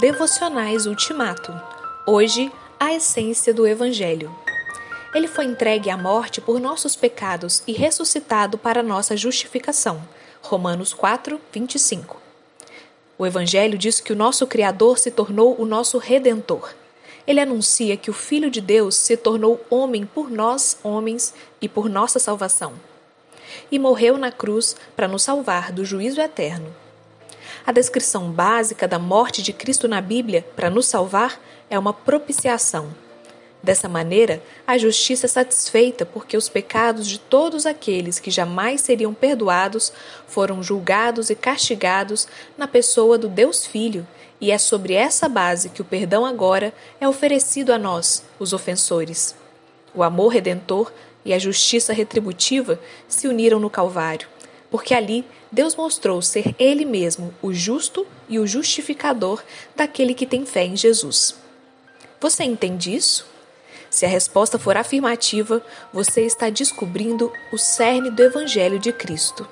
Devocionais Ultimato. Hoje, a essência do Evangelho. Ele foi entregue à morte por nossos pecados e ressuscitado para nossa justificação. Romanos 4, 25. O Evangelho diz que o nosso Criador se tornou o nosso Redentor. Ele anuncia que o Filho de Deus se tornou homem por nós, homens, e por nossa salvação. E morreu na cruz para nos salvar do juízo eterno. A descrição básica da morte de Cristo na Bíblia para nos salvar é uma propiciação. Dessa maneira, a justiça é satisfeita porque os pecados de todos aqueles que jamais seriam perdoados foram julgados e castigados na pessoa do Deus Filho, e é sobre essa base que o perdão agora é oferecido a nós, os ofensores. O amor redentor e a justiça retributiva se uniram no Calvário porque ali Deus mostrou ser Ele mesmo o justo e o justificador daquele que tem fé em Jesus. Você entende isso? Se a resposta for afirmativa, você está descobrindo o cerne do Evangelho de Cristo.